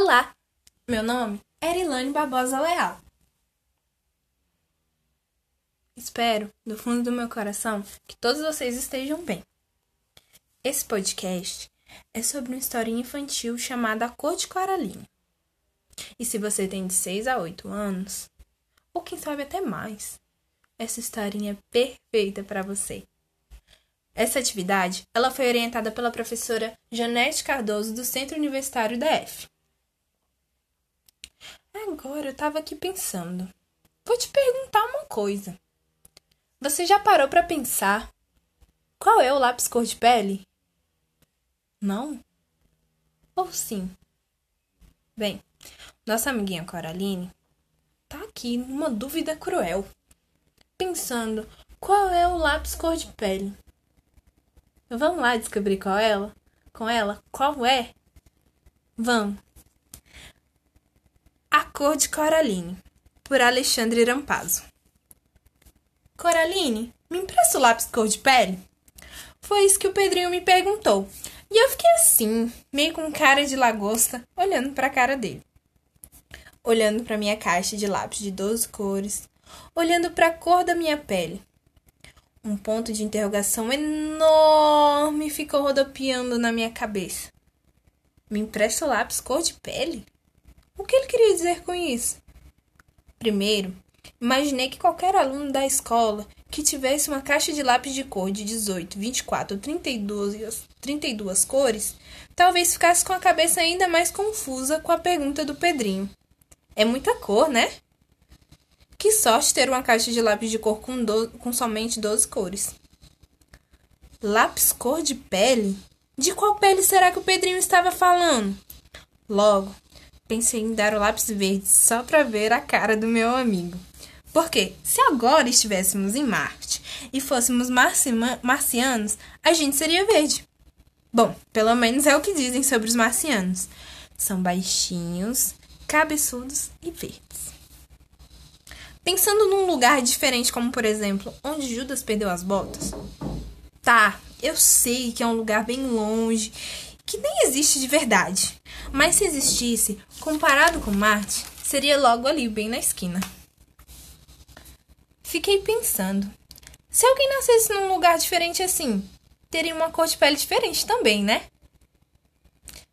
Olá, meu nome é Erilane Barbosa Leal. Espero, do fundo do meu coração, que todos vocês estejam bem. Esse podcast é sobre uma historinha infantil chamada A Cor de Coraline. E se você tem de 6 a 8 anos, ou quem sabe até mais, essa historinha é perfeita para você. Essa atividade, ela foi orientada pela professora Janete Cardoso do Centro Universitário da F. Agora eu tava aqui pensando. Vou te perguntar uma coisa. Você já parou para pensar qual é o lápis cor de pele? Não? Ou sim? Bem, nossa amiguinha Coraline tá aqui numa dúvida cruel, pensando qual é o lápis cor de pele. Vamos lá descobrir qual é ela? Com ela? Qual é? Vamos. A Cor de Coraline, por Alexandre Rampazzo. Coraline, me empresta o lápis cor de pele? Foi isso que o Pedrinho me perguntou. E eu fiquei assim, meio com cara de lagosta, olhando para a cara dele. Olhando para minha caixa de lápis de 12 cores, olhando para a cor da minha pele, um ponto de interrogação enorme ficou rodopiando na minha cabeça. Me empresta o lápis cor de pele? O que ele queria dizer com isso? Primeiro, imaginei que qualquer aluno da escola que tivesse uma caixa de lápis de cor de 18, 24 ou 32, 32 cores, talvez ficasse com a cabeça ainda mais confusa com a pergunta do Pedrinho. É muita cor, né? Que sorte ter uma caixa de lápis de cor com, do... com somente 12 cores. Lápis cor de pele? De qual pele será que o Pedrinho estava falando? Logo, pensei em dar o lápis verde só para ver a cara do meu amigo. Porque se agora estivéssemos em Marte e fôssemos marcianos, a gente seria verde. Bom, pelo menos é o que dizem sobre os marcianos. São baixinhos, cabeçudos e verdes. Pensando num lugar diferente, como por exemplo, onde Judas perdeu as botas. Tá, eu sei que é um lugar bem longe, que nem existe de verdade. Mas se existisse, comparado com Marte, seria logo ali, bem na esquina. Fiquei pensando. Se alguém nascesse num lugar diferente assim, teria uma cor de pele diferente também, né?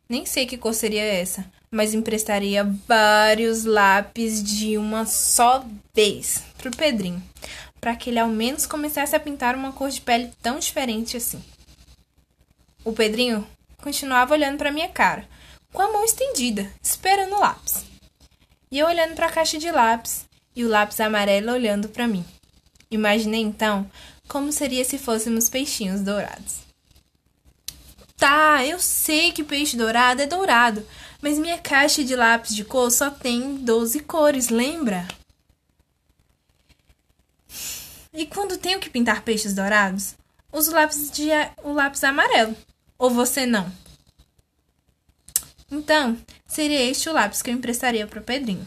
Nem sei que cor seria essa, mas emprestaria vários lápis de uma só vez pro Pedrinho, para que ele ao menos começasse a pintar uma cor de pele tão diferente assim. O Pedrinho continuava olhando para minha cara, com a mão estendida, esperando o lápis. E eu olhando para a caixa de lápis e o lápis amarelo olhando para mim. Imaginei então como seria se fôssemos peixinhos dourados. Tá, eu sei que peixe dourado é dourado, mas minha caixa de lápis de cor só tem 12 cores, lembra? E quando tenho que pintar peixes dourados, uso lápis de o lápis amarelo. Ou você não? Então, seria este o lápis que eu emprestaria para o Pedrinho.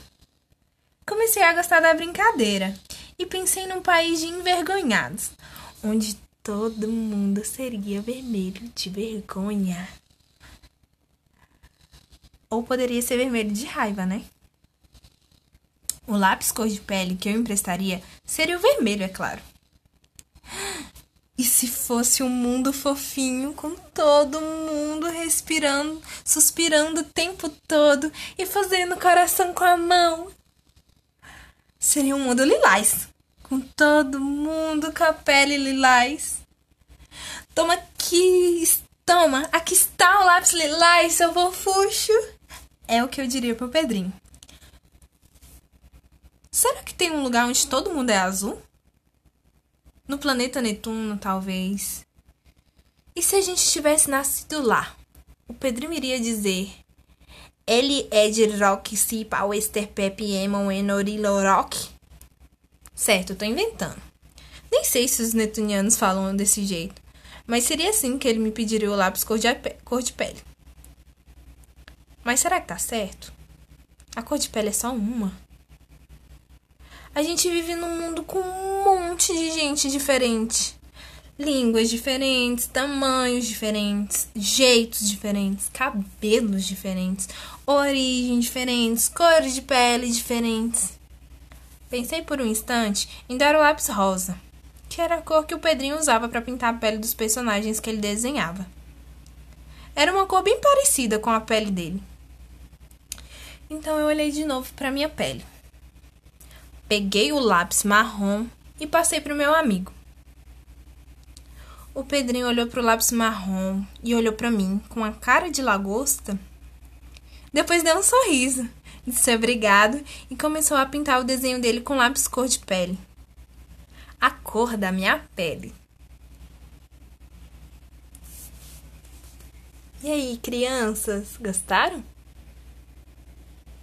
Comecei a gostar da brincadeira e pensei num país de envergonhados, onde todo mundo seria vermelho de vergonha. Ou poderia ser vermelho de raiva, né? O lápis cor de pele que eu emprestaria seria o vermelho, é claro. E se fosse um mundo fofinho, com todo mundo respirando, suspirando o tempo todo e fazendo coração com a mão? Seria um mundo lilás, com todo mundo com a pele lilás. Toma aqui, toma, aqui está o lápis lilás, seu fofucho. É o que eu diria pro Pedrinho. Será que tem um lugar onde todo mundo é azul? No planeta Netuno, talvez. E se a gente tivesse nascido lá? O Pedrinho iria dizer: Ele é de rock, si, pauester, pep, emon, enorilo, rock? Certo, eu tô inventando. Nem sei se os netunianos falam desse jeito, mas seria assim que ele me pediria o lápis cor de, cor de pele. Mas será que tá certo? A cor de pele é só uma? A gente vive num mundo com um monte de gente diferente. línguas diferentes, tamanhos diferentes, jeitos diferentes, cabelos diferentes, origens diferentes, cores de pele diferentes. Pensei por um instante em dar o lápis rosa, que era a cor que o Pedrinho usava para pintar a pele dos personagens que ele desenhava. Era uma cor bem parecida com a pele dele. Então eu olhei de novo para minha pele. Peguei o lápis marrom e passei para o meu amigo. O Pedrinho olhou para o lápis marrom e olhou para mim com a cara de lagosta. Depois deu um sorriso, disse obrigado e começou a pintar o desenho dele com lápis cor de pele. A cor da minha pele. E aí, crianças, gostaram?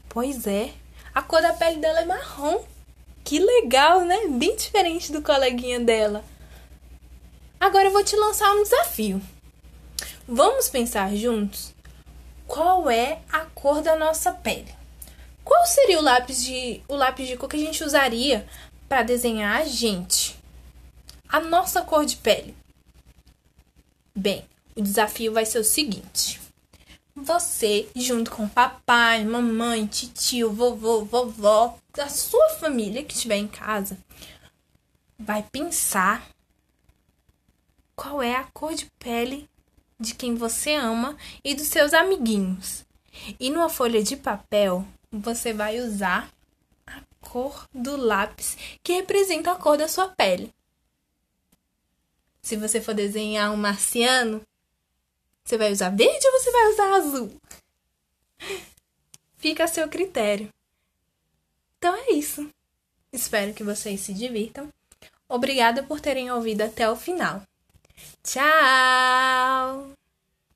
Pois é, a cor da pele dela é marrom. Que legal, né? Bem diferente do coleguinha dela. Agora eu vou te lançar um desafio. Vamos pensar juntos qual é a cor da nossa pele. Qual seria o lápis de o lápis de cor que a gente usaria para desenhar a gente? A nossa cor de pele. Bem, o desafio vai ser o seguinte: você, junto com papai, mamãe, tio, vovô, vovó, a sua família que estiver em casa, vai pensar qual é a cor de pele de quem você ama e dos seus amiguinhos. E numa folha de papel, você vai usar a cor do lápis que representa a cor da sua pele. Se você for desenhar um marciano, você vai usar verde ou você vai usar azul? Fica a seu critério. Então é isso. Espero que vocês se divirtam. Obrigada por terem ouvido até o final. Tchau!